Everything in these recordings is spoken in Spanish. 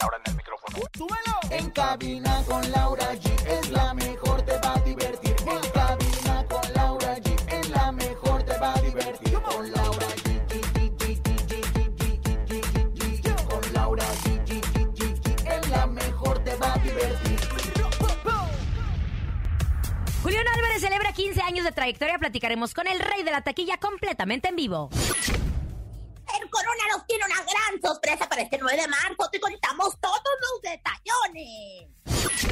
Ahora en el micrófono. ¡Súbelo! En cabina con Laura G es la mejor, te va a divertir. En cabina con Laura G es la mejor, te va a divertir. Con Laura G. Con Laura G. Es la mejor, te va a divertir. Julián Álvarez celebra 15 años de trayectoria. Platicaremos con el rey de la taquilla completamente en vivo. Nos tiene una gran sorpresa para este 9 de marzo. Te contamos todos los detallones.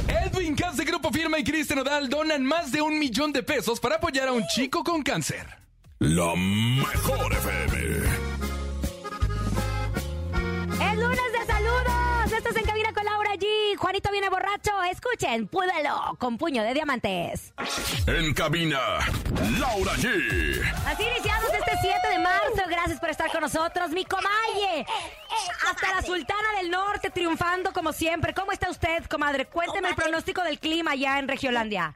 Edwin Cass de Grupo Firma y Cristian Odal donan más de un millón de pesos para apoyar a un chico con cáncer. La mejor FM. Es lunes de saludos. Esto es En Cabina con Laura G. Juanito viene borracho. Escuchen, púdelo con puño de diamantes. En cabina, Laura G. Así iniciamos este 7 de marzo. Gracias por estar con nosotros, mi comalle. Hasta la Sultana del Norte triunfando como siempre. ¿Cómo está usted, comadre? Cuénteme el pronóstico del clima ya en Regiolandia.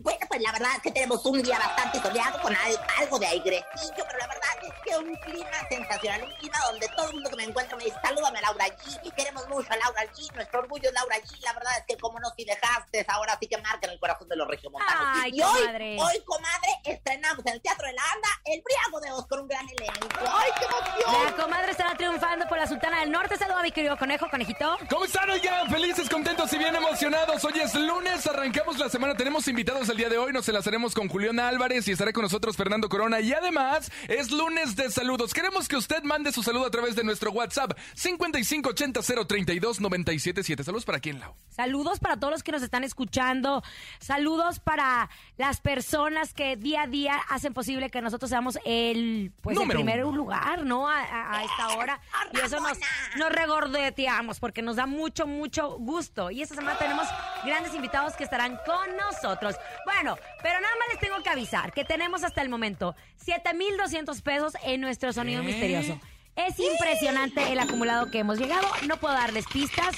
Bueno, pues la verdad es que tenemos un día bastante soleado con al- algo de airecillo, pero la verdad es que un clima sensacional, un clima donde todo el mundo que me encuentra me dice, salúdame a Laura G, queremos mucho a Laura G, nuestro orgullo es Laura G, la verdad es que como no si dejaste, ahora sí que marca en el corazón de los regiomontanos. Ay, y hoy, comadre. hoy, comadre, estrenamos en el Teatro de la Anda El Briago de Oz con un gran elenco. ¡Ay, qué emoción! La comadre estará triunfando por la Sultana del Norte. Saluda a mi querido conejo, conejito. ¿Cómo están, oigan? Felices, contentos y bien emocionados. Hoy es lunes, arrancamos la semana. Tenemos invitados el día de hoy. Nos enlazaremos con Julián Álvarez y estará con nosotros Fernando Corona. Y además, es lunes de saludos. Queremos que usted mande su saludo a través de nuestro WhatsApp 5580-032-977. Saludos para quién, Lau. Saludos para todos los que nos están escuchando. Saludos para las personas que día a día hacen posible que nosotros seamos el, pues, el primer uno. lugar, ¿no? A, a- a esta hora. Y eso nos, nos regordeteamos porque nos da mucho, mucho gusto. Y esta semana tenemos grandes invitados que estarán con nosotros. Bueno, pero nada más les tengo que avisar que tenemos hasta el momento 7,200 pesos en nuestro sonido ¿Qué? misterioso. Es impresionante el acumulado que hemos llegado. No puedo darles pistas.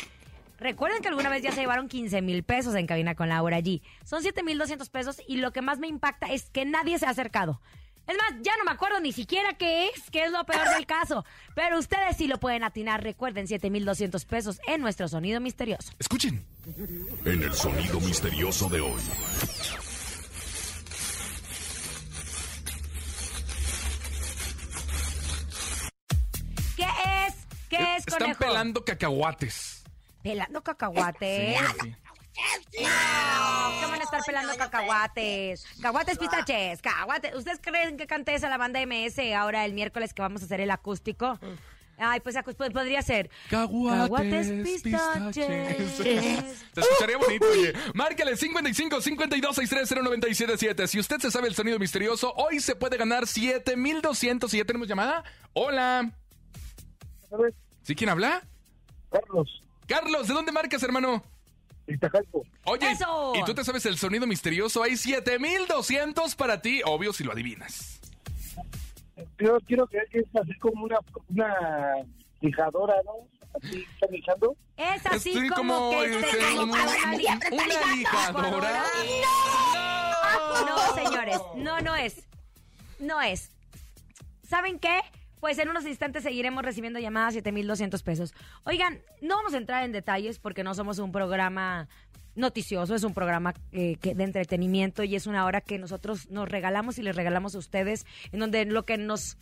Recuerden que alguna vez ya se llevaron 15 mil pesos en cabina con Laura allí. Son 7 mil 200 pesos y lo que más me impacta es que nadie se ha acercado. Es más, ya no me acuerdo ni siquiera qué es, que es lo peor del caso. Pero ustedes sí lo pueden atinar. Recuerden, 7 mil 200 pesos en nuestro sonido misterioso. Escuchen. En el sonido misterioso de hoy. ¿Qué es? ¿Qué es, Están conejo? pelando cacahuates. ¿Pelando cacahuates? Sí. No, ¿qué van a estar pelando cacahuates? Cacahuates pistaches, cacahuates. ¿Ustedes creen que cante esa la banda MS ahora el miércoles que vamos a hacer el acústico? Ay, pues, pues podría ser. Cacahuates, pistaches. Se escucharía bonito, oye. Márcale 55 52 630 977. Si usted se sabe el sonido misterioso, hoy se puede ganar 7200. ¿Y ya tenemos llamada? Hola. ¿Sí quién habla? Carlos, Carlos, ¿de dónde marcas, hermano? Iztacalco. Oye, ¡Eso! ¿y tú te sabes el sonido misterioso? Hay 7200 para ti, obvio si lo adivinas. Yo quiero creer que es así como una, una lijadora, ¿no? Así están lijando. Es así Estoy como, como, que este, como una, una li- Una lijadora. No, señores, no, no es. No es. ¿Saben qué? Pues en unos instantes seguiremos recibiendo llamadas 7200 pesos. Oigan, no vamos a entrar en detalles porque no somos un programa noticioso, es un programa eh, que- de entretenimiento y es una hora que nosotros nos regalamos y les regalamos a ustedes, en donde lo que nos,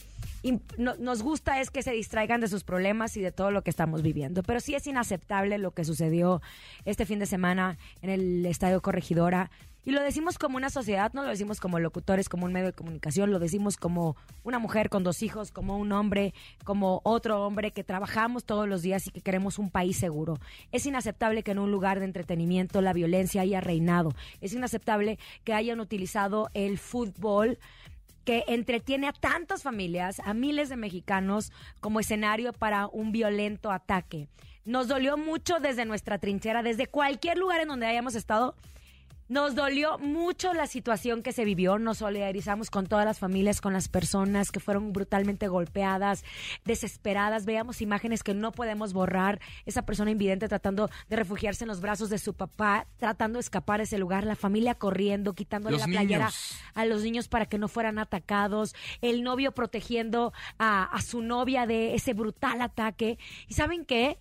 nos gusta es que se distraigan de sus problemas y de todo lo que estamos viviendo. Pero sí es inaceptable lo que sucedió este fin de semana en el Estadio Corregidora. Y lo decimos como una sociedad, no lo decimos como locutores, como un medio de comunicación, lo decimos como una mujer con dos hijos, como un hombre, como otro hombre que trabajamos todos los días y que queremos un país seguro. Es inaceptable que en un lugar de entretenimiento la violencia haya reinado. Es inaceptable que hayan utilizado el fútbol que entretiene a tantas familias, a miles de mexicanos, como escenario para un violento ataque. nos dolió mucho desde nuestra trinchera, desde cualquier lugar en donde hayamos estado. Nos dolió mucho la situación que se vivió, nos solidarizamos con todas las familias, con las personas que fueron brutalmente golpeadas, desesperadas, veíamos imágenes que no podemos borrar, esa persona invidente tratando de refugiarse en los brazos de su papá, tratando de escapar a ese lugar, la familia corriendo, quitándole Los la playera niños. a los niños para que no fueran atacados, el novio protegiendo a, a su novia de ese brutal ataque. ¿Y saben qué?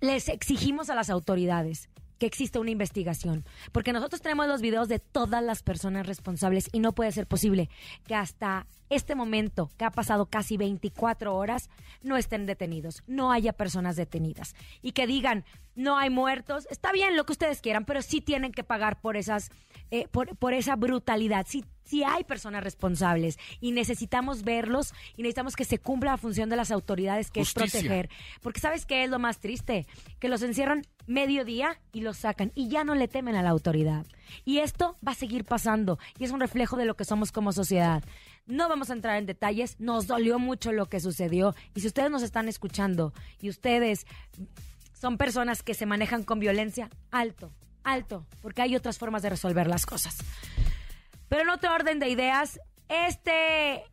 les exigimos a las autoridades que exista una investigación, porque nosotros tenemos los videos de todas las personas responsables y no puede ser posible que hasta este momento, que ha pasado casi 24 horas, no estén detenidos, no haya personas detenidas. Y que digan, no hay muertos, está bien lo que ustedes quieran, pero sí tienen que pagar por esas, eh, por, por esa brutalidad, sí, sí hay personas responsables y necesitamos verlos y necesitamos que se cumpla la función de las autoridades, que Justicia. es proteger. Porque ¿sabes qué es lo más triste? Que los encierran mediodía y los sacan y ya no le temen a la autoridad. Y esto va a seguir pasando y es un reflejo de lo que somos como sociedad. No vamos a entrar en detalles, nos dolió mucho lo que sucedió y si ustedes nos están escuchando y ustedes son personas que se manejan con violencia, alto, alto, porque hay otras formas de resolver las cosas. Pero en otro orden de ideas, este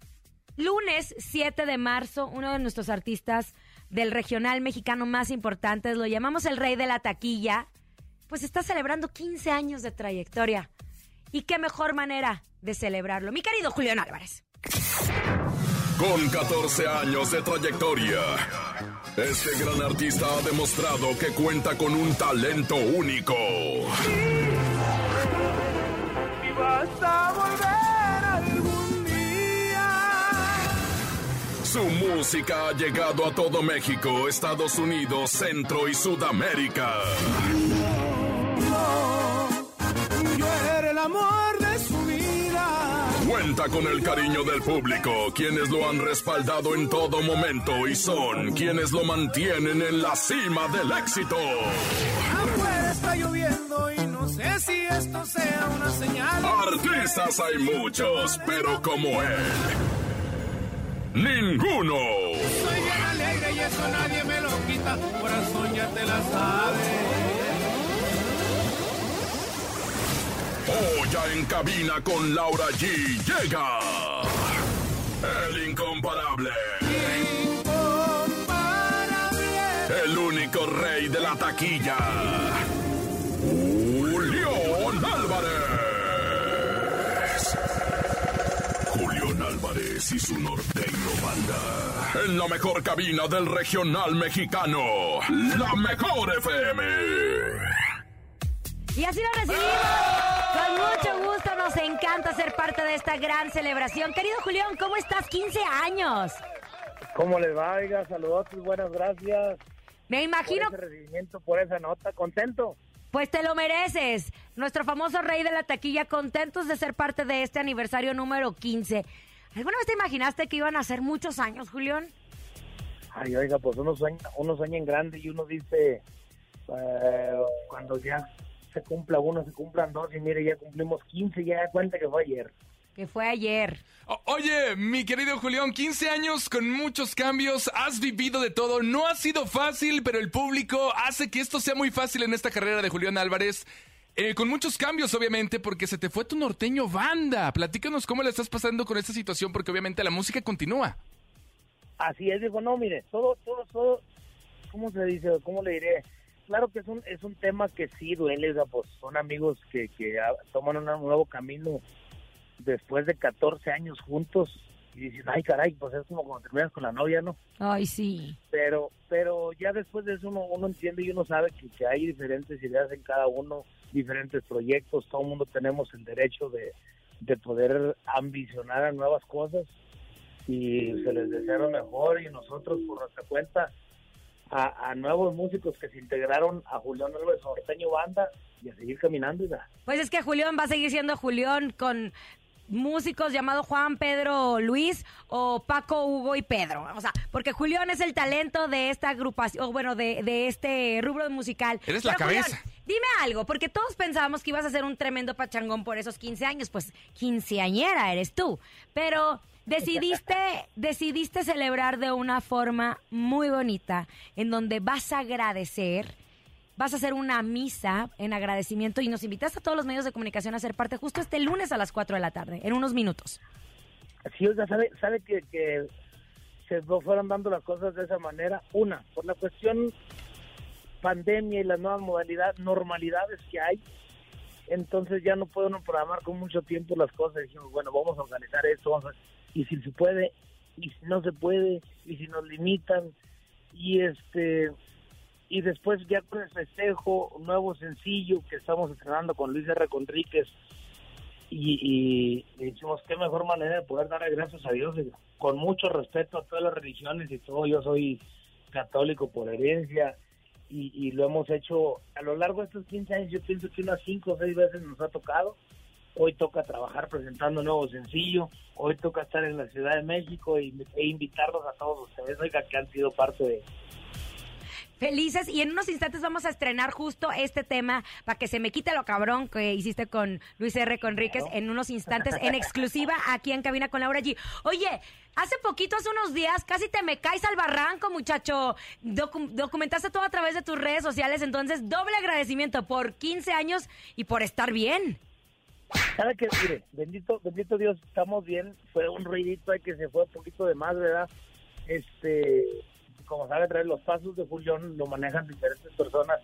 lunes 7 de marzo, uno de nuestros artistas del regional mexicano más importantes, lo llamamos el rey de la taquilla, pues está celebrando 15 años de trayectoria. ¿Y qué mejor manera de celebrarlo? Mi querido Julián Álvarez. Con 14 años de trayectoria, este gran artista ha demostrado que cuenta con un talento único. Vas a volver algún día. Su música ha llegado a todo México, Estados Unidos, Centro y Sudamérica. Yo era el amor de su vida. Cuenta con el cariño del público, quienes lo han respaldado en todo momento y son quienes lo mantienen en la cima del éxito. Sé si esto sea una señal. Artistas hay muchos, pero como él, ninguno. Soy bien alegre y eso nadie me lo quita. Corazón ya te la sabe. Hoy ya en cabina con Laura G llega el incomparable, Incomparable. el único rey de la taquilla, Julián Álvarez. Julián Álvarez y su norteño banda. En la mejor cabina del regional mexicano, la mejor FM. Y así lo recibimos. Con mucho gusto, nos encanta ser parte de esta gran celebración. Querido Julián, ¿cómo estás? 15 años. ¿Cómo les va? Oiga, saludos, buenas gracias Me imagino, por ese recibimiento, por esa nota. Contento. Pues te lo mereces. Nuestro famoso rey de la taquilla, contentos de ser parte de este aniversario número 15. ¿Alguna vez te imaginaste que iban a ser muchos años, Julián? Ay, oiga, pues uno sueña, uno sueña en grande y uno dice, eh, cuando ya se cumpla uno, se cumplan dos y mire, ya cumplimos 15, ya da cuenta que fue ayer. Que fue ayer. O- Oye, mi querido Julián, 15 años con muchos cambios, has vivido de todo, no ha sido fácil, pero el público hace que esto sea muy fácil en esta carrera de Julián Álvarez. Eh, con muchos cambios, obviamente, porque se te fue tu norteño banda. Platícanos cómo le estás pasando con esta situación, porque obviamente la música continúa. Así es, digo, no, mire, todo, todo, todo, ¿cómo se dice? ¿Cómo le diré? Claro que es un, es un tema que sí duele, o sea, pues son amigos que, que ah, toman un nuevo camino después de 14 años juntos y dicen, ay caray, pues es como cuando terminas con la novia, ¿no? Ay, sí. Pero pero ya después de eso uno, uno entiende y uno sabe que, que hay diferentes ideas en cada uno, diferentes proyectos, todo el mundo tenemos el derecho de, de poder ambicionar a nuevas cosas y se les desea lo mejor y nosotros por nuestra cuenta a, a nuevos músicos que se integraron a Julián Álvarez Norteño Banda y a seguir caminando. ya. Pues es que Julián va a seguir siendo Julián con músicos llamados Juan, Pedro, Luis o Paco, Hugo y Pedro. O sea, porque Julián es el talento de esta agrupación, o bueno, de, de este rubro musical. Eres la Julián, cabeza. Dime algo, porque todos pensábamos que ibas a ser un tremendo pachangón por esos 15 años, pues quinceañera eres tú, pero decidiste, decidiste celebrar de una forma muy bonita, en donde vas a agradecer, vas a hacer una misa en agradecimiento y nos invitaste a todos los medios de comunicación a ser parte justo este lunes a las 4 de la tarde, en unos minutos. Sí, o sea, sabe, sabe que, que se fueron dando las cosas de esa manera. Una, por la cuestión pandemia y las nuevas modalidades, normalidades que hay, entonces ya no puede uno programar con mucho tiempo las cosas. Dijimos, bueno, vamos a organizar esto, vamos a- y si se puede, y si no se puede, y si nos limitan, y este y después ya con el festejo, nuevo sencillo que estamos estrenando con Luis R. Conríquez, y, y decimos qué mejor manera de poder darle gracias a Dios con mucho respeto a todas las religiones y todo yo soy católico por herencia y, lo hemos hecho a lo largo de estos 15 años yo pienso que unas 5 o 6 veces nos ha tocado hoy toca trabajar presentando nuevo sencillo hoy toca estar en la Ciudad de México y, e invitarlos a todos ustedes oiga que han sido parte de Felices y en unos instantes vamos a estrenar justo este tema para que se me quite lo cabrón que hiciste con Luis R. Conríquez en unos instantes en exclusiva aquí en Cabina con Laura G. Oye, hace poquito, hace unos días, casi te me caes al barranco, muchacho. Docu- documentaste todo a través de tus redes sociales, entonces doble agradecimiento por 15 años y por estar bien. ¿Sabe qué? Mire, bendito, bendito Dios, estamos bien. Fue un ruidito ahí que se fue un poquito de más, ¿verdad? Este, como sabe traer los pasos de Julián, lo manejan diferentes personas.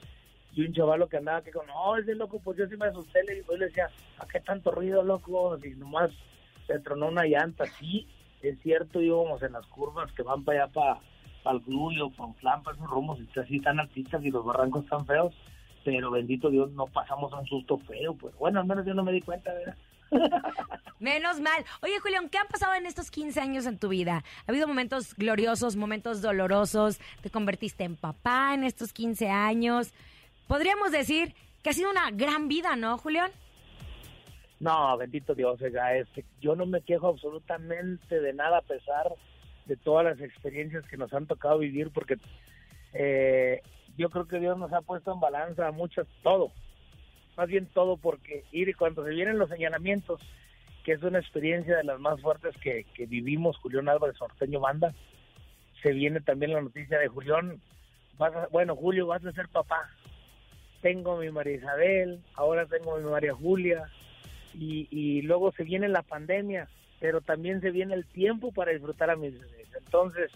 Y un chavalo que andaba que con, no, ese loco, pues yo sí me asusté. Le, yo le decía, ¿a qué tanto ruido, loco? Y nomás se tronó una llanta. Sí, es cierto, íbamos en las curvas que van para allá, para, para el Glulio, para Flan, para esos rumos, y así tan altitas y los barrancos tan feos. Pero bendito Dios, no pasamos un susto feo. Pues bueno, al menos yo no me di cuenta, ¿verdad? Menos mal. Oye, Julián, ¿qué han pasado en estos 15 años en tu vida? ¿Ha habido momentos gloriosos, momentos dolorosos? ¿Te convertiste en papá en estos 15 años? Podríamos decir que ha sido una gran vida, ¿no, Julián? No, bendito Dios, este, yo no me quejo absolutamente de nada a pesar de todas las experiencias que nos han tocado vivir, porque eh, yo creo que Dios nos ha puesto en balanza mucho, todo, más bien todo, porque ir cuando se vienen los señalamientos, es una experiencia de las más fuertes que, vivimos, Julián Álvarez Norteño Banda, se viene también la noticia de Julián, vas a- bueno, Julio, vas a ser papá. Tengo mi María Isabel, ahora tengo mi María Julia, y, luego se viene la pandemia, pero también se viene el tiempo para disfrutar a mis bebés. Entonces,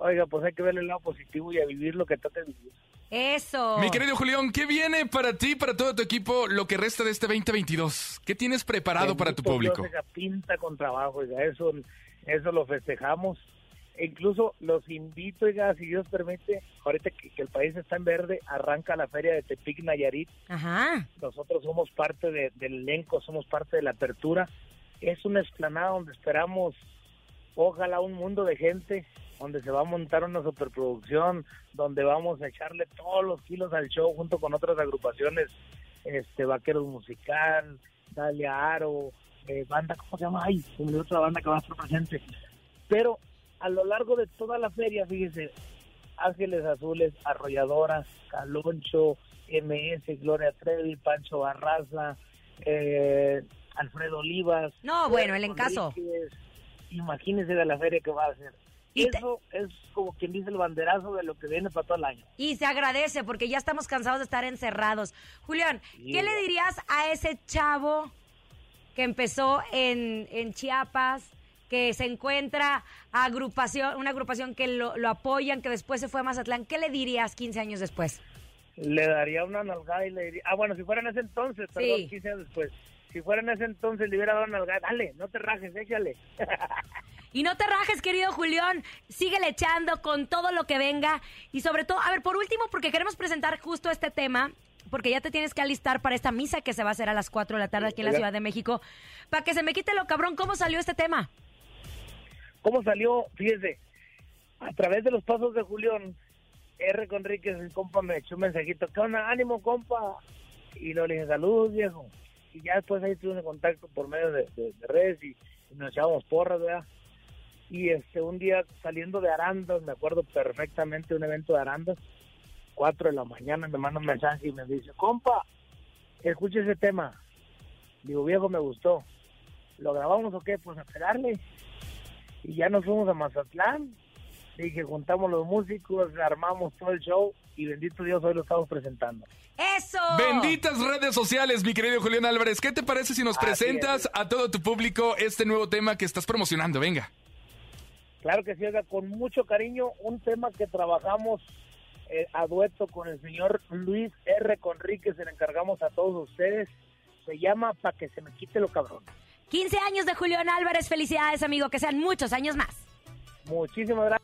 oiga, pues hay que verle el lado positivo y a vivir lo que toca vivir. Eso. Mi querido Julián, ¿qué viene para ti, para todo tu equipo, lo que resta de este 2022? ¿Qué tienes preparado para tu público? Dios, oiga, pinta con trabajo, oiga, eso, eso lo festejamos. E incluso los invito, oiga, si Dios permite, ahorita que, que el país está en verde, arranca la feria de Tepic Nayarit. Ajá. Nosotros somos parte de- del elenco, somos parte de la apertura. Es una explanada donde esperamos, ojalá, un mundo de gente, donde se va a montar una superproducción, donde vamos a echarle todos los kilos al show junto con otras agrupaciones, este Vaqueros Musical, Dalia Aro, eh, banda, ¿cómo se llama? Ay, se me olvidó otra banda que va a estar presente. Pero a lo largo de toda la feria, fíjese, Ángeles Azules, Arrolladora, Caloncho, MS, Gloria Trevi, Pancho Barraza, eh, Alfredo Olivas. No, bueno, el encaso. Imagínese de la feria que va a hacer. Y te- Eso es como quien dice el banderazo de lo que viene para todo el año. Y se agradece porque ya estamos cansados de estar encerrados. Julián, ¿qué le dirías a ese chavo que empezó en, en Chiapas, que se encuentra agrupación, una agrupación que lo, lo apoyan, que después se fue a Mazatlán? ¿Qué le dirías 15 años después? Le daría una nalgada y le diría, ah, bueno, si fuera en ese entonces, perdón, Sí. 15 años después. Si fuera en ese entonces, le hubiera dado una nalgada, dale, no te rajes, échale. Y no te rajes, querido Julián. Síguele echando con todo lo que venga. Y sobre todo, a ver, por último, porque queremos presentar justo este tema, porque ya te tienes que alistar para esta misa que se va a hacer a las 4 de la tarde aquí en la. Ciudad de México. Para que se me quite lo cabrón, ¿cómo salió este tema? ¿Cómo salió? Fíjese, a través de los pasos de Julián, R. Conríquez, el compa, me echó un mensajito, ¿qué onda? Ánimo, compa. Y lo le dije, saludos, viejo. Y ya después ahí tuvimos contacto por medio de, de- de redes y, nos echábamos porras, ¿verdad? Y este, un día saliendo de Arandas, me acuerdo perfectamente un evento de Arandas, 4 de la mañana me manda un mensaje y me dice, compa, escucha ese tema. Digo, viejo, me gustó. ¿Lo grabamos o qué? Pues a pegarle. Y ya nos fuimos a Mazatlán. Dije, juntamos los músicos, armamos todo el show y bendito Dios, hoy lo estamos presentando. ¡Eso! Benditas redes sociales, mi querido Julián Álvarez. ¿Qué te parece si nos Así presentas es. a todo tu público este nuevo tema que estás promocionando? Venga. Claro que sí, oiga, con mucho cariño, un tema que trabajamos eh, a dueto con el señor Luis R. Conríquez, se le encargamos a todos ustedes. Se llama Pa' que se me quite lo cabrón. 15 años de Julián Álvarez. Felicidades, amigo. Que sean muchos años más. Muchísimas gracias.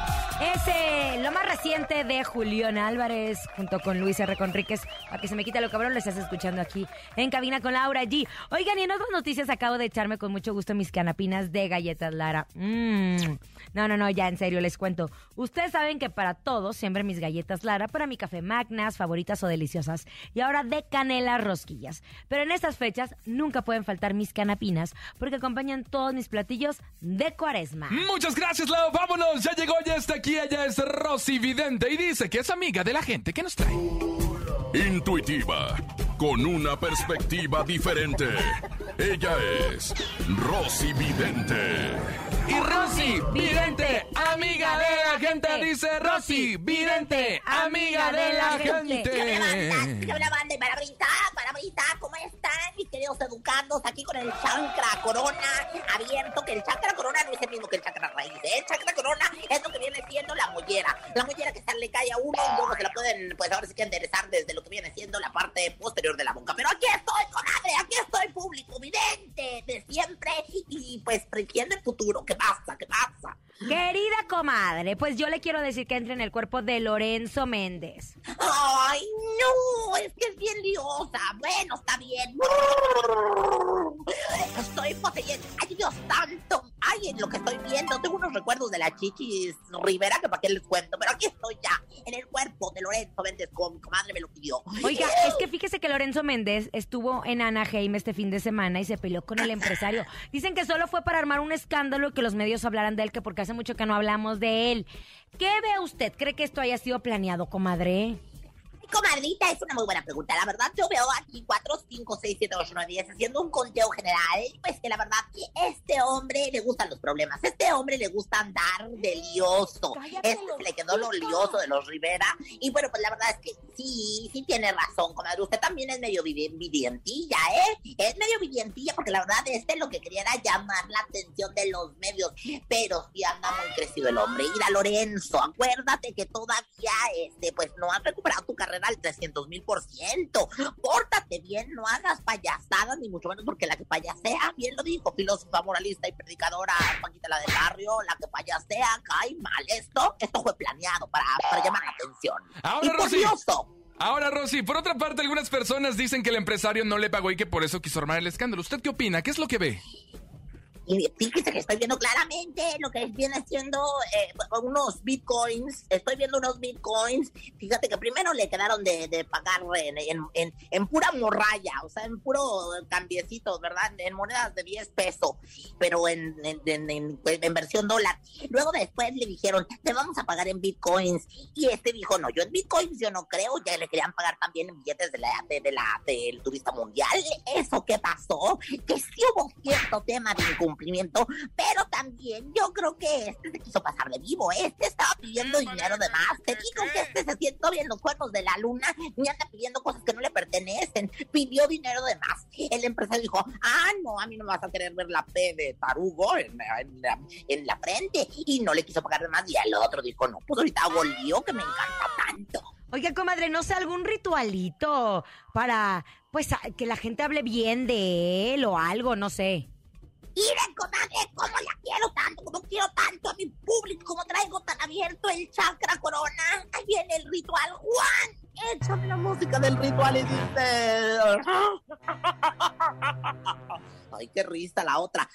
Ese, lo más reciente de Julián Álvarez, junto con Luis R. Conríquez, para que se me quite lo cabrón, lo estás escuchando aquí en cabina con Laura G. Oigan, y en otras noticias acabo de echarme con mucho gusto mis canapinas de galletas Lara. Mmm. No, no, no, ya en serio les cuento. Ustedes saben que para todos siempre mis galletas Lara, para mi café magnas, favoritas o deliciosas, y ahora de canela rosquillas. Pero en estas fechas nunca pueden faltar mis canapinas, porque acompañan todos mis platillos de cuaresma. Muchas gracias, Lau. Vámonos. Ya llegó, ya está aquí. Ella es Rosy Vidente y dice que es amiga de la gente. ¿Qué nos trae? Intuitiva, con una perspectiva diferente. Ella es Rosy Vidente. Y Rosy Vidente, amiga de la gente. Dice Rosy Vidente, amiga de la gente. Hola banda y palabrita, palabrita, ¿cómo están mis queridos educandos? Aquí con el chancra corona abierto, que el chancra corona no es el mismo que el chancra raíz, ¿eh? El chancra corona es lo que viene siendo la mollera. La mollera que se le cae a uno y luego se la pueden, pues ahora sí que enderezar desde lo que viene siendo la parte posterior de la boca. Pero aquí estoy, comadre, aquí estoy, público, vidente, de siempre y pues prediciendo el futuro. ¿Qué pasa? ¿Qué pasa? Querida comadre, pues yo le quiero decir que entre en el cuerpo de Lorenzo Méndez. Ay, no, es que es bien liosa. Bueno, está bien. Estoy poseyendo. Ay, Dios santo. Ay, en lo que estoy viendo, tengo unos recuerdos de la Chichis Rivera que para qué les cuento. Pero aquí estoy ya, en el cuerpo de Lorenzo Méndez, como mi comadre me lo pidió. Oiga, es que fíjese que Lorenzo Méndez estuvo en Anaheim este fin de semana y se peleó con el empresario. Dicen que solo fue para armar un escándalo y que los medios hablaran de él, que porque hace mucho que no hablamos de él. ¿Qué ve usted? ¿Cree que esto haya sido planeado, comadre? Comadrita, es una muy buena pregunta. La verdad, yo veo aquí 4, 5, 6, 7, 8, 9, 10 haciendo un conteo general. Pues que la verdad, este hombre le gustan los problemas. Este hombre le gusta andar de lioso. Este se le quedó lo lioso de los Rivera. Y bueno, pues la verdad es que sí, sí tiene razón, comadre. Usted también es medio vidientilla, ¿eh? Es medio vidientilla porque la verdad, este lo que quería era llamar la atención de los medios. Pero sí anda muy crecido el hombre. Mira, Lorenzo, acuérdate que todavía, este, pues no has recuperado tu carrera al 300 mil por ciento. Pórtate bien, no hagas payasadas, ni mucho menos porque la que payasea, bien lo dijo, filósofa, moralista y predicadora, Paquita la del barrio, la que payasea cae mal. Esto, esto fue planeado para, para llamar la atención. Ahora, y Rosy. lioso, Ahora, Rosy, por otra parte, algunas personas dicen que el empresario no le pagó y que por eso quiso armar el escándalo. ¿Usted qué opina? ¿Qué es lo que ve? Y fíjese que estoy viendo claramente lo que viene siendo eh, unos bitcoins. Estoy viendo unos bitcoins. Fíjate que primero le quedaron de, de pagar en, en, en, en pura morralla, o sea, en puro cambiecitos, ¿verdad? En monedas de 10 pesos, pero en, en versión dólar. Luego después le dijeron, te vamos a pagar en bitcoins. Y este dijo, no, yo en bitcoins yo no creo. Ya le querían pagar también en billetes de la, de, de la, del turista mundial. ¿Eso qué pasó? Que sí hubo cierto tema de incumplimiento, pero también yo creo que este se quiso pasar de vivo. Este estaba pidiendo dinero de más. Te digo que este se siente bien los cuernos de la luna y anda pidiendo cosas que no le pertenecen. Pidió dinero de más. El empresario dijo, ah, no, a mí no me vas a querer ver la P de tarugo en, en la, en la frente. Y no le quiso pagar de más. Y el otro dijo, no, pues ahorita hago lío que me encanta tanto. Oiga, comadre, ¿no sé algún ritualito para, pues, a- que la gente hable bien de él o algo? No sé. Miren, comadre, cómo la quiero tanto, como quiero tanto a mi público, como traigo tan abierto el chakra corona. Ahí viene el ritual, Juan. Échame la música del ritual y dice... Ay, qué risa la otra.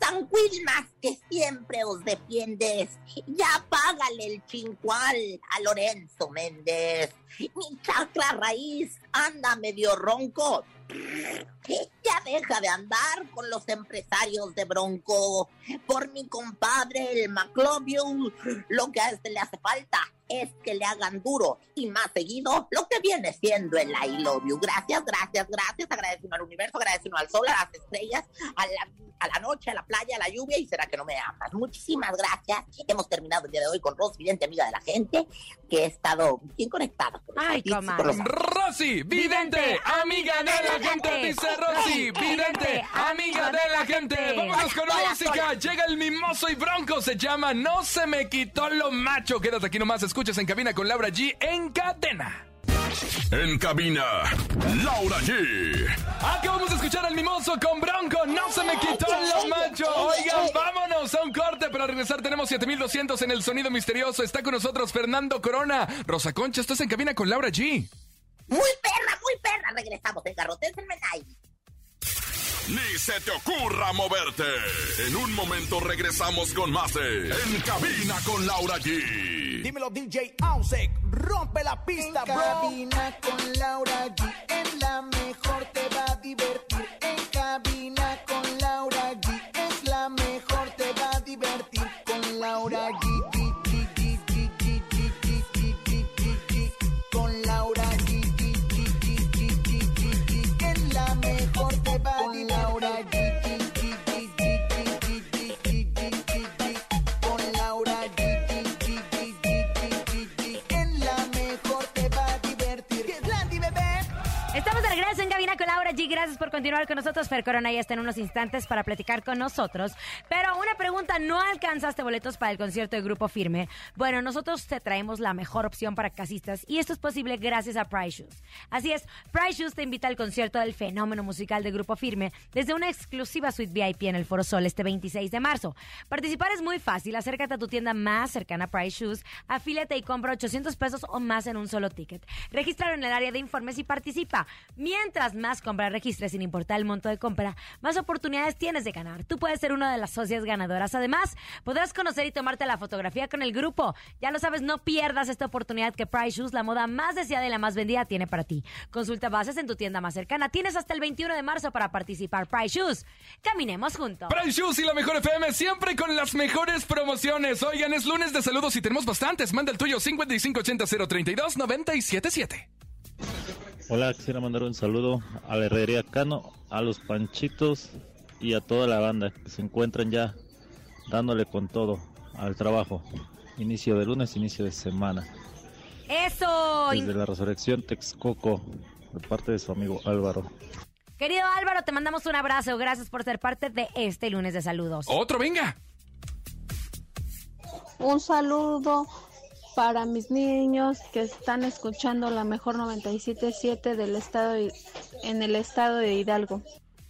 San Quilmas, que siempre os defiendes. Ya págale el chincual a Lorenzo Méndez. Mi chakra raíz anda medio ronco, Ya deja de andar con los empresarios de Bronco. Por mi compadre, el McLovio, lo que a este le hace falta es que le hagan duro y más seguido lo que viene siendo el I love you. Gracias, gracias, gracias. Agradecemos al universo, agradecemos al sol, a las estrellas, a la, a la noche, a la playa, a la lluvia y será que no me amas. Muchísimas gracias. Hemos terminado el día de hoy con Rosy, vidente amiga de la gente, que he estado bien conectada Ay, Rosy, vidente, amiga de la gente, dice Rosy, vidente, amiga de la gente. Vámonos con música. Llega el mimoso y bronco, se llama No se me quitó lo macho. Quédate aquí nomás, escuchas en cabina con Laura G en cadena. En cabina, Laura G. Acabamos de escuchar al mimoso con bronco, no se me quitó lo macho. Oigan, vámonos a un corte. Para regresar tenemos 7200 en el sonido misterioso. Está con nosotros Fernando Corona. Rosa Concha, estás en cabina con Laura G. Muy perra, muy perra. Regresamos en Garrotes en Menay. Ni se te ocurra moverte. En un momento regresamos con más de En cabina con Laura G. Dímelo DJ Ausek, rompe la pista, En bro. cabina con Laura G. En la mejor te va a divertir. Gracias por continuar con nosotros. Fer Corona ya está en unos instantes para platicar con nosotros. Pero una pregunta, ¿no alcanzaste boletos para el concierto de Grupo Firme? Bueno, nosotros te traemos la mejor opción para casistas y esto es posible gracias a Price Shoes. Así es, Price Shoes te invita al concierto del fenómeno musical de Grupo Firme desde una exclusiva suite VIP en el Foro Sol este 26 de marzo. Participar es muy fácil. Acércate a tu tienda más cercana a Price Shoes, afíliate y compra 800 pesos o más en un solo ticket. Regístralo en el área de informes y participa. Mientras más compras registres sin importar el monto de compra, más oportunidades tienes de ganar. Tú puedes ser una de las socias ganadoras. Además, podrás conocer y tomarte la fotografía con el grupo. Ya lo sabes, no pierdas esta oportunidad que Price Shoes, la moda más deseada y la más vendida, tiene para ti. Consulta bases en tu tienda más cercana. Tienes hasta el 21 de marzo para participar. Price Shoes. Caminemos juntos. Price Shoes y la mejor FM siempre con las mejores promociones. Oigan, es lunes de saludos y tenemos bastantes. Manda el tuyo 5580 032 977. Hola, quisiera mandar un saludo a la herrería Cano, a los Panchitos y a toda la banda que se encuentran ya dándole con todo al trabajo. Inicio de lunes, inicio de semana. Eso. Desde la resurrección Texcoco, de parte de su amigo Álvaro. Querido Álvaro, te mandamos un abrazo. Gracias por ser parte de este lunes de saludos. Otro, venga. Un saludo para mis niños que están escuchando la mejor 97.7 del estado de- en el estado de Hidalgo.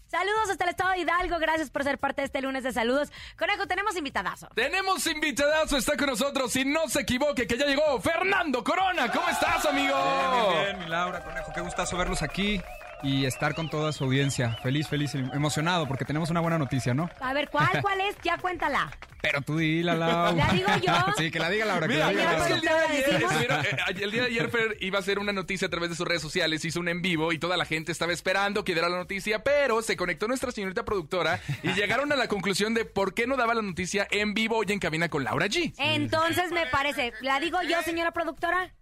Saludos hasta el estado de Hidalgo. Gracias por ser parte de este lunes de saludos. Conejo, tenemos invitadazo. Tenemos invitadazo, está con nosotros y no se equivoque que ya llegó Fernando Corona. ¿Cómo estás, amigo? Bien, bien, bien, mi Laura, Conejo, qué gustazo verlos aquí y estar con toda su audiencia. Feliz, feliz, emocionado porque tenemos una buena noticia, ¿no? A ver, ¿cuál, cuál es? Ya cuéntala. Pero tú dila, Lau. ¿La digo yo? Sí, que la diga Laura, que Mira, la diga es Laura. que el día de ayer, eh, el día de ayer Fer iba a hacer una noticia a través de sus redes sociales, hizo un en vivo y toda la gente estaba esperando que diera la noticia, pero se conectó nuestra señorita productora y llegaron a la conclusión de por qué no daba la noticia en vivo hoy en cabina con Laura G. Entonces me parece, ¿la digo yo, señora productora?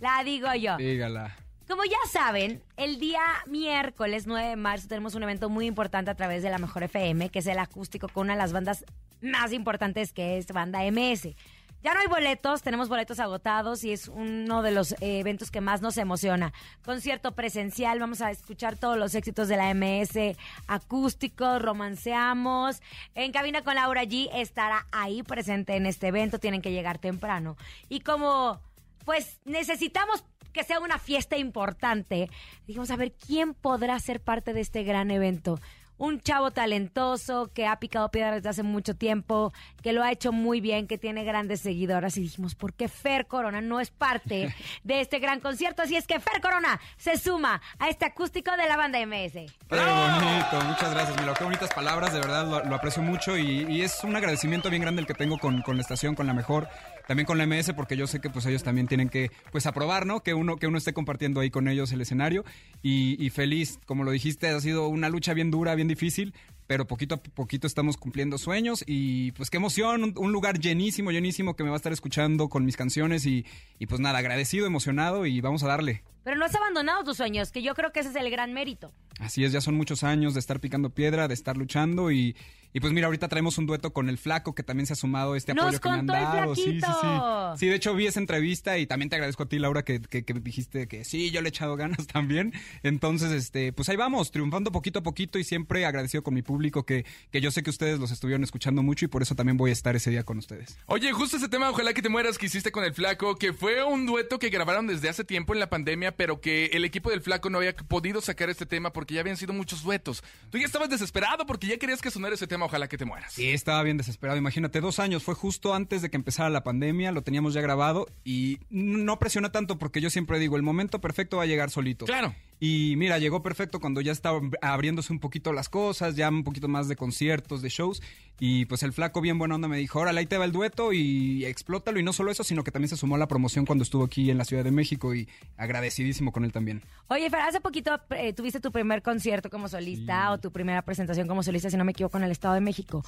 La digo yo. Dígala. Como ya saben, el día miércoles 9 de marzo tenemos un evento muy importante a través de la Mejor FM, que es el acústico con una de las bandas más importantes que es Banda MS. Ya no hay boletos, tenemos boletos agotados y es uno de los eh, eventos que más nos emociona. Concierto presencial, vamos a escuchar todos los éxitos de la MS acústico, romanceamos. En cabina con Laura G estará ahí presente en este evento, tienen que llegar temprano. Y como pues necesitamos que sea una fiesta importante. Dijimos, a ver, ¿quién podrá ser parte de este gran evento? Un chavo talentoso que ha picado piedra desde hace mucho tiempo, que lo ha hecho muy bien, que tiene grandes seguidoras. Y dijimos, ¿por qué Fer Corona no es parte de este gran concierto? Así es que Fer Corona se suma a este acústico de la banda MS. Qué bonito, muchas gracias, Milo. Qué bonitas palabras, de verdad lo, aprecio mucho y, y es un agradecimiento bien grande el que tengo con, con la estación, con la mejor. También con la MS porque yo sé que pues ellos también tienen que pues aprobar, ¿no? Que uno, que uno esté compartiendo ahí con ellos el escenario y, feliz, como lo dijiste, ha sido una lucha bien dura, bien difícil, pero poquito a poquito estamos cumpliendo sueños y pues qué emoción, un, un lugar llenísimo, llenísimo que me va a estar escuchando con mis canciones y, y pues nada, agradecido, emocionado y vamos a darle. Pero no has abandonado tus sueños, que yo creo que ese es el gran mérito. Así es, ya son muchos años de estar picando piedra, de estar luchando y, y pues mira, ahorita traemos un dueto con el flaco que también se ha sumado a este Nos apoyo que me han el dado. Sí, sí, sí. Sí, de hecho vi esa entrevista y también te agradezco a ti, Laura, que, que, que dijiste que sí, yo le he echado ganas también. Entonces, este, pues ahí vamos, triunfando poquito a poquito y siempre agradecido con mi público que, que yo sé que ustedes los estuvieron escuchando mucho y por eso también voy a estar ese día con ustedes. Oye, justo ese tema, ojalá que te mueras, que hiciste con el Flaco, que fue un dueto que grabaron desde hace tiempo en la pandemia, pero que el equipo del Flaco no había podido sacar este tema porque ya habían sido muchos duetos. Tú ya estabas desesperado porque ya querías que sonara ese tema, ojalá que te mueras. Sí, estaba bien desesperado. Imagínate, dos años. Fue justo antes de que empezara la pandemia. Lo teníamos ya grabado y no presiona tanto porque yo siempre digo, el momento perfecto va a llegar solito. Claro. Y mira, llegó perfecto cuando ya estaba abriéndose un poquito las cosas, ya un poquito más de conciertos, de shows. Y pues el flaco bien buena onda me dijo, órale, ahí te va el dueto y explótalo. Y no solo eso, sino que también se sumó a la promoción cuando estuvo aquí en la Ciudad de México y agradecidísimo con él también. Oye, Fer, hace poquito eh, tuviste tu primer concierto como solista o tu primera presentación como solista, si no me equivoco, en el Estado de México.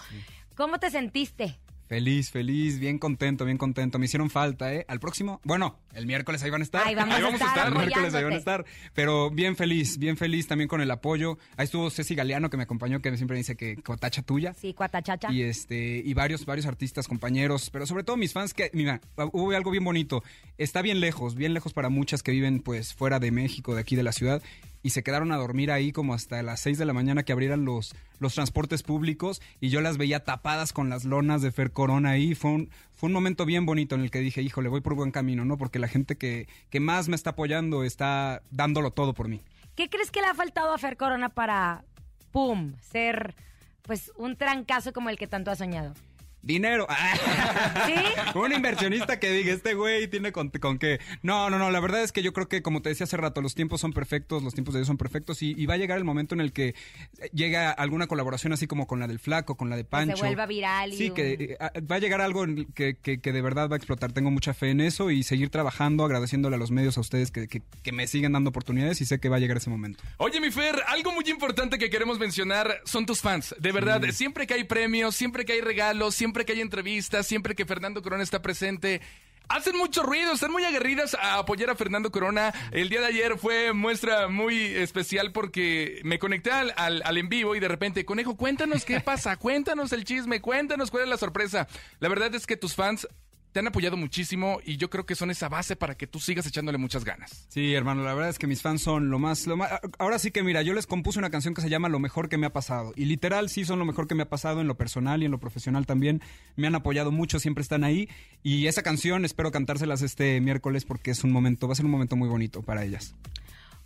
¿Cómo te sentiste? Feliz, feliz, bien contento, bien contento. Me hicieron falta, ¿eh? Al próximo, bueno, el miércoles ahí van a estar. Ahí vamos a estar El miércoles ahí van a estar. Pero bien feliz, bien feliz también con el apoyo. Ahí estuvo Ceci Galeano que me acompañó, que siempre dice que cotacha tuya. Sí, cuatachacha. Y este, y varios, varios artistas, compañeros, pero sobre todo mis fans que, mira, hubo algo bien bonito. Está bien lejos, bien lejos para muchas que viven pues fuera de México, de aquí de la ciudad. Y se quedaron a dormir ahí como hasta las 6 de la mañana que abrieran los, los transportes públicos y yo las veía tapadas con las lonas de Fer Corona ahí. Fue un, fue un momento bien bonito en el que dije, híjole, voy por buen camino, ¿no? Porque la gente que, que más me está apoyando está dándolo todo por mí. ¿Qué crees que le ha faltado a Fer Corona para, pum, ser pues un trancazo como el que tanto has soñado? Dinero. ¿Sí? Un inversionista que diga, este güey tiene con, con qué. No, no, no, la verdad es que yo creo que, como te decía hace rato, los tiempos son perfectos, los tiempos de Dios son perfectos y, y va a llegar el momento en el que llega alguna colaboración así como con la del Flaco, con la de Que Pancho. se vuelva viral. y Sí, un- que eh, va a llegar algo en- que, que- que de verdad va a explotar. Tengo mucha fe en eso y seguir trabajando, agradeciéndole a los medios, a ustedes que, que- que me siguen dando oportunidades y sé que va a llegar ese momento. Oye, mi Fer, algo muy importante que queremos mencionar son tus fans. De verdad, siempre que hay premios, siempre que hay regalos, siempre que hay entrevistas, siempre que Fernando Corona está presente. Hacen mucho ruido, están muy aguerridas a apoyar a Fernando Corona. El día de ayer fue muestra muy especial porque me conecté al- al en vivo y de repente, Conejo, cuéntanos qué pasa, cuéntanos el chisme, cuéntanos cuál es la sorpresa. La verdad es que tus fans te han apoyado muchísimo y yo creo que son esa base para que tú sigas echándole muchas ganas. Sí, hermano, la verdad es que mis fans son lo más, lo más. Ahora sí que mira, yo les compuse una canción que se llama Lo mejor que me ha pasado. Y literal sí son lo mejor que me ha pasado en lo personal y en lo profesional también. Me han apoyado mucho, siempre están ahí. Y esa canción espero cantárselas este miércoles porque es un momento, va a ser un momento muy bonito para ellas.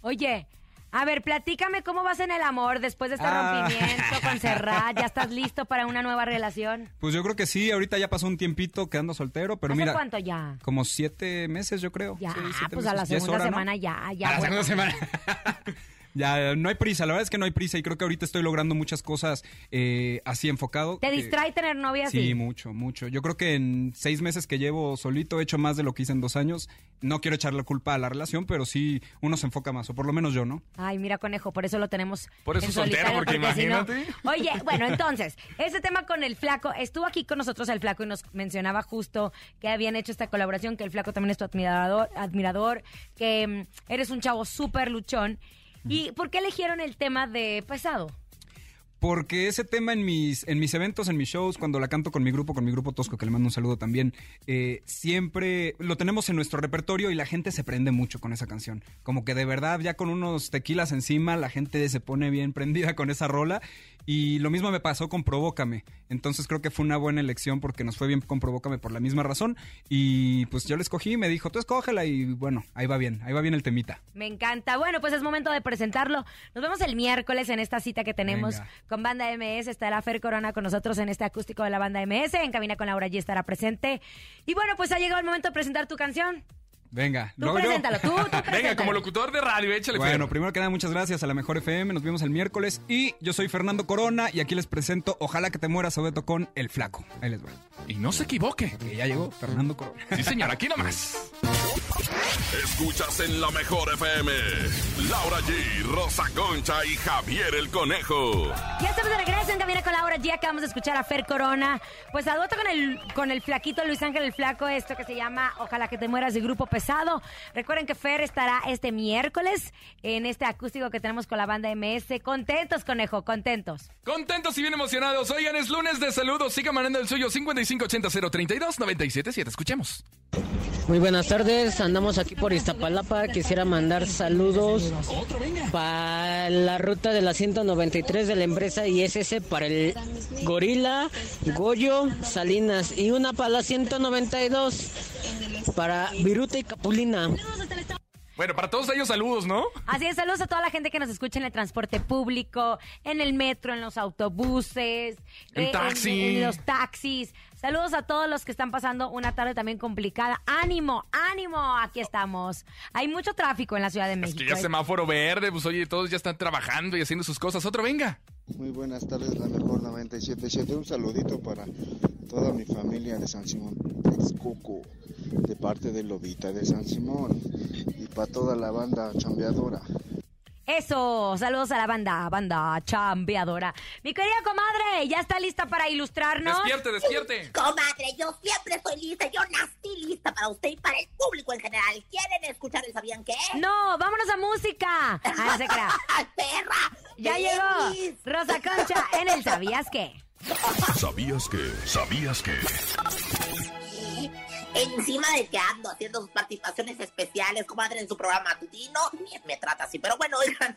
Oye, a ver, platícame cómo vas en el amor después de este Ah. rompimiento con Serrat. ¿Ya estás listo para una nueva relación? Pues yo creo que sí, ahorita ya pasó un tiempito quedando soltero, pero ¿Hace mira. cuánto ya? Como siete meses, yo creo. Ya, Sí, pues a la segunda hora, ¿no? semana ya, ya. A la segunda semana. ya, no hay prisa, la verdad es que no hay prisa y creo que ahorita estoy logrando muchas cosas eh, así enfocado. ¿Te que- distrae tener novia así? Sí, mucho, mucho. Yo creo que en seis meses que llevo solito he hecho más de lo que hice en dos años. No quiero echar la culpa a la relación, pero sí uno se enfoca más, o por lo menos yo, ¿no? Ay, mira, conejo, por eso lo tenemos. Por eso en soltero, solitario, porque si no- imagínate. Oye, bueno, entonces, ese tema con el flaco, estuvo aquí con nosotros el flaco y nos mencionaba justo que habían hecho esta colaboración, que el flaco también es tu admirador, admirador que mm, eres un chavo súper luchón. ¿Y por qué eligieron el tema de pesado? Porque ese tema en mis, en mis eventos, en mis shows, cuando la canto con mi grupo, con mi grupo Tosco, que le mando un saludo también, eh, siempre lo tenemos en nuestro repertorio y la gente se prende mucho con esa canción. Como que de verdad, ya con unos tequilas encima, la gente se pone bien prendida con esa rola. Y lo mismo me pasó con Provócame. Entonces creo que fue una buena elección porque nos fue bien con Provócame por la misma razón. Y pues yo la escogí, me dijo, tú escógela y bueno, ahí va bien, ahí va bien el temita. Me encanta. Bueno, pues es momento de presentarlo. Nos vemos el miércoles en esta cita que tenemos Venga. Con Banda MS. Estará Fer Corona con nosotros en este acústico de la Banda MS. En cabina con Laura G estará presente. Y bueno, pues ha llegado el momento de presentar tu canción. Venga, Tú luego yo. preséntalo, tú, tú Venga, como locutor de radio, échale Bueno, Fer. primero que nada, muchas gracias a la Mejor FM. Nos vemos el miércoles. Y yo soy Fernando Corona y aquí les presento Ojalá que te mueras, Sobeto, con El Flaco. Ahí les va. Y no se equivoque. Que ya llegó Fernando Corona. Sí, señor, aquí nomás. Escuchas en la mejor FM. Laura G, Rosa Concha y Javier el Conejo. Ya estamos de regreso en Cabina con Laura. Ya acabamos de escuchar a Fer Corona. Pues a dueto con el, con el flaquito Luis Ángel el Flaco, esto que se llama Ojalá que te mueras de Grupo Pesado. Recuerden que Fer estará este miércoles en este acústico que tenemos con la banda MS. Contentos, conejo, contentos. Contentos y bien emocionados. Oigan, es lunes de saludos. Siga mandando el suyo 5580 032 977. Escuchemos. Muy buenas tardes, andamos aquí por Iztapalapa. Quisiera mandar saludos para la ruta de la 193 de la empresa ISS para el Gorila, Goyo, Salinas y una para la 192 para Viruta y Capulina. Bueno, para todos ellos saludos, ¿no? Así es, saludos a toda la gente que nos escucha en el transporte público, en el metro, en los autobuses, En eh, taxi. en los taxis. Saludos a todos los que están pasando una tarde también complicada. ¡Ánimo, ánimo! Aquí estamos. Hay mucho tráfico en la Ciudad de Es México. que ya ¿eh? semáforo verde, pues oye, todos ya están trabajando y haciendo sus cosas. Otro, venga. Muy buenas tardes, la mejor 977. Un saludito para toda mi familia de San Simón Texcoco, de parte de Lobita de San Simón, y para toda la banda chambeadora. Eso, saludos a la banda, banda chambeadora. Mi querida comadre, ¿ya está lista para ilustrarnos? Despierte, despierte. Comadre, yo siempre soy lista. Yo nací lista para usted y para el público en general. ¿Quieren escuchar el sabían qué? No, vámonos a música. Ah, no se crea. ¡Perra! Ya llegó Rosa Concha en el ¿Sabías qué? ¿Sabías que? ¿Sabías que? Encima de que ando haciendo sus participaciones especiales, comadre, en su programa matutino, me, me trata así. Pero bueno, oigan,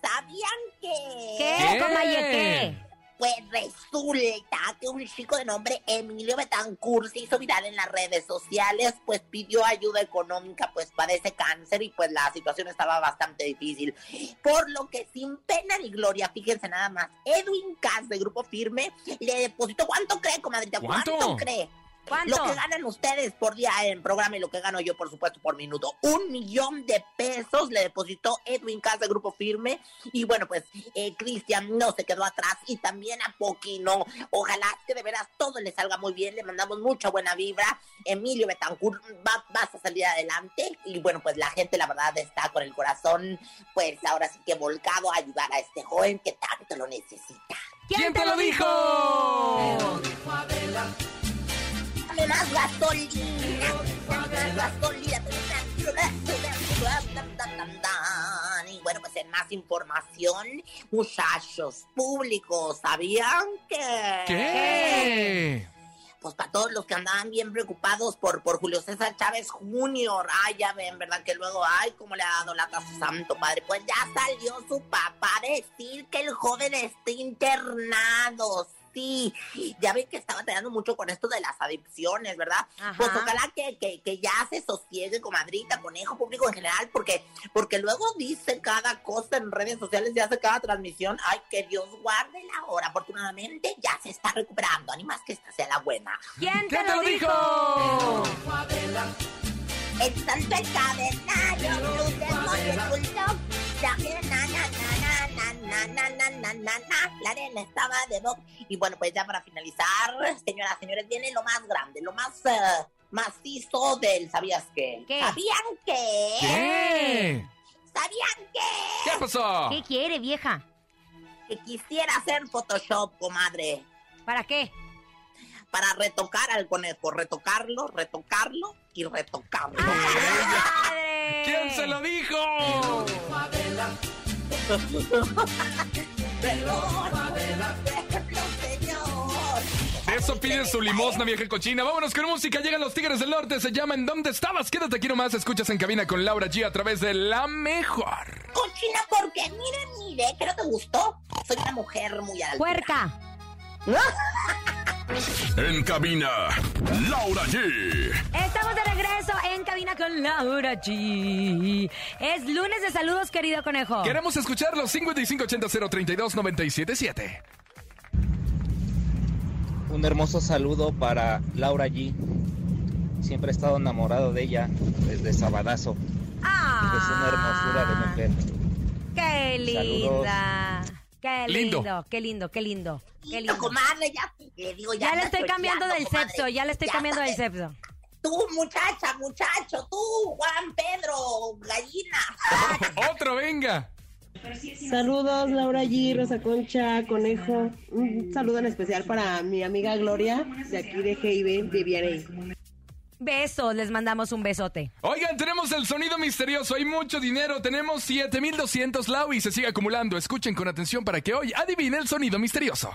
¿sabían que...? ¿Qué, comadre, qué? Pues resulta que un chico de nombre Emilio Betancourt se hizo viral en las redes sociales, pues pidió ayuda económica, pues padece cáncer y pues la situación estaba bastante difícil. Por lo que sin pena ni gloria, fíjense nada más, Edwin Cass de Grupo Firme le depositó, ¿cuánto cree, comadrita? ¿Cuánto? ¿Cuánto cree? ¿Cuánto? Lo que ganan ustedes por día en programa y lo que gano yo, por supuesto, por minuto. Un millón de pesos le depositó Edwin Casa Grupo Firme. Y bueno, pues eh, Cristian no se quedó atrás y también a Poquino. Ojalá que de veras todo le salga muy bien. Le mandamos mucha buena vibra. Emilio Betancourt, va, vas a salir adelante. Y bueno, pues la gente, la verdad, está con el corazón, pues ahora sí que volcado a ayudar a este joven que tanto lo necesita. ¿Quién, te lo dijo? Dame más gasolina. Gasolina. Y bueno, pues en más información, muchachos públicos, ¿sabían que? ¿Qué? Pues para todos los que andaban bien preocupados por, por Julio César Chávez Jr., ay, ya ven, ¿verdad? Que luego, ay, cómo le ha dado lata a su santo padre. Pues ya salió su papá a decir que el joven está internado. Sí, ya ven que estaba teniendo mucho con esto de las adicciones, ¿verdad? Ajá. Pues ojalá que, que, que ya se sosiegue, comadrita, conejo público en general, porque, porque luego dice cada cosa en redes sociales y hace cada transmisión. Ay, que Dios guarde la hora. Afortunadamente ya se está recuperando. Animas que esta sea la buena. ¿Quién ¿Quién te lo dijo? El santo luz del na na na na na, la arena estaba de boc. Y bueno, pues ya para finalizar, señoras, señores, viene lo más grande, lo más eh, macizo del ¿sabías qué? ¿Qué? ¿Sabían qué? ¿Qué? ¿Sabían qué? ¿Qué pasó? ¿Qué quiere, vieja? Que quisiera hacer Photoshop, comadre, ¿Para qué? para retocar al conejo, retocarlo, retocarlo y retocarlo. ¡Madre! ¿Quién se lo dijo? De eso pide su limosna, vieja cochina. Vámonos con música. Llegan los Tigres del Norte. Se llaman ¿Dónde estabas? Quédate aquí nomás. Escuchas en cabina con Laura G a través de La Mejor. Cochina, porque mire, mire, que no te gustó. Soy una mujer muy alta. Puerca. En cabina, Laura G. Estamos de regreso en cabina con Laura G. Es lunes de saludos, querido conejo. Queremos escucharlos. 5580 032 977. Un hermoso saludo para Laura G. Siempre he estado enamorado de ella desde Sabadazo. Ah. Es una hermosura de mujer. ¡Qué linda! ¡Qué Lindo. lindo! ¡Qué lindo, qué lindo! ¡Qué lindo! comadre, ya le digo, ya Ya le anda estoy cambiando del chocheando, sexo, ya le estoy Ya cambiando del sexo. Tú, muchacha, muchacho, tú, Juan Pedro, gallina. Otro, venga. Saludos, Laura G, Rosa Concha, Conejo. Un saludo en especial para mi amiga Gloria, de aquí de GIB, de Vianey. Besos, les mandamos un besote. Oigan, tenemos el sonido misterioso. Hay mucho dinero. Tenemos 7200 Lau y se sigue acumulando. Escuchen con atención para que hoy adivine el sonido misterioso.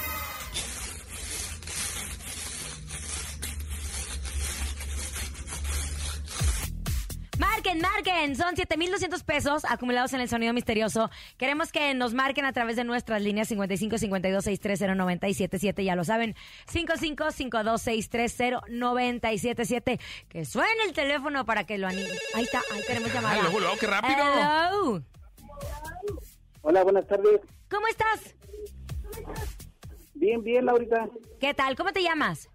Marquen, marquen. Son 7,200 pesos acumulados en el sonido misterioso. Queremos que nos marquen a través de nuestras líneas 55 52 630 977. Ya lo saben. 55 52 630 977. Que suene el teléfono para que lo anime. Ahí está, ahí tenemos llamada. Ah, luego, luego, qué rápido. Hello. Hola, buenas tardes. ¿Cómo estás? Bien, bien, Laurita. ¿Qué tal? ¿Cómo te llamas?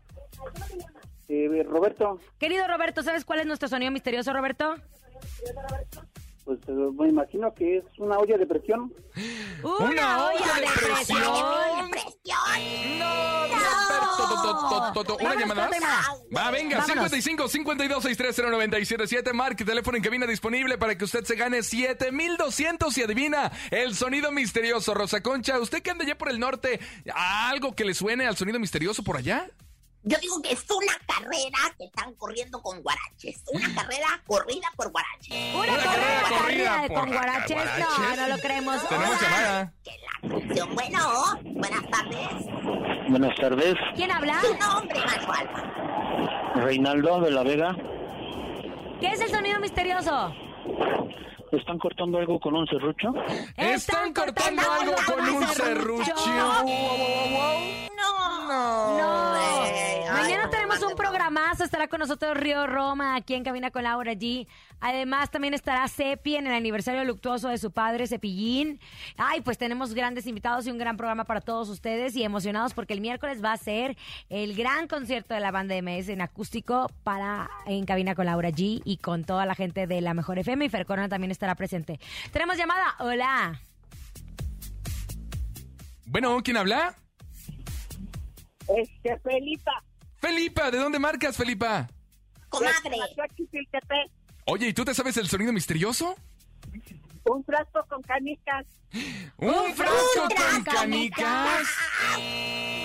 Eh, Roberto, Querido Roberto, ¿sabes cuál es nuestro sonido misterioso, Roberto? Pues eh, me imagino que es una olla de presión. ¡Una, olla de presión! No, Roberto, to, to, to, to. ¿Una llamada más? Va, venga, Vámonos. 55 52 630 977. Marque teléfono en cabina disponible para que usted se gane 7200 y adivina el sonido misterioso. Rosa Concha, ¿usted que anda ya por el norte, algo que le suene al sonido misterioso por allá? Yo digo que es una carrera que están corriendo con guaraches. Una carrera corrida por guaraches. Una, carrera corrida de con guaraches. No, guaraches. no lo creemos. Tenemos Hola. llamada. Bueno, buenas tardes. Buenas tardes, ¿Quién habla? Su nombre, alfa. Reinaldo de la Vega. ¿Qué es el sonido misterioso? ¿Están cortando algo con un serrucho? Están cortando algo con un serrucho. No. Ay, Mañana no, tenemos mande, un programazo. Estará con nosotros Río Roma aquí en Cabina con Laura G. Además, también estará Cepi en el aniversario luctuoso de su padre, Cepillín. Ay, pues tenemos grandes invitados y un gran programa para todos ustedes y emocionados porque el miércoles va a ser el gran concierto de la banda MS en acústico para en Cabina con Laura G y con toda la gente de la Mejor FM y Fer Corona también estará presente. Tenemos llamada. Hola. Bueno, ¿quién habla? Este, Felipa. Felipa, ¿de dónde marcas, Felipa? Comadre. Oye, ¿y tú te sabes el sonido misterioso? Un frasco con canicas. ¡Un frasco con canicas!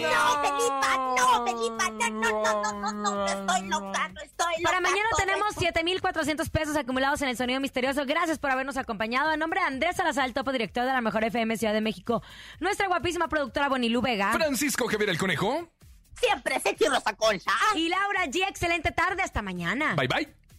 No, Felipa, no, Felipa, no, no, no, no, no, no, estoy loca, no estoy loca. Para mañana tenemos esto. 7,400 pesos acumulados en el sonido misterioso. Gracias por habernos acompañado. En nombre de Andrés Salazar, el topo director de la Mejor FM Ciudad de México, nuestra guapísima productora Bonilú Vega. Francisco Javier el Conejo. Siempre sexy Rosa Concha. Y Laura G, excelente tarde. Hasta mañana. Bye, bye.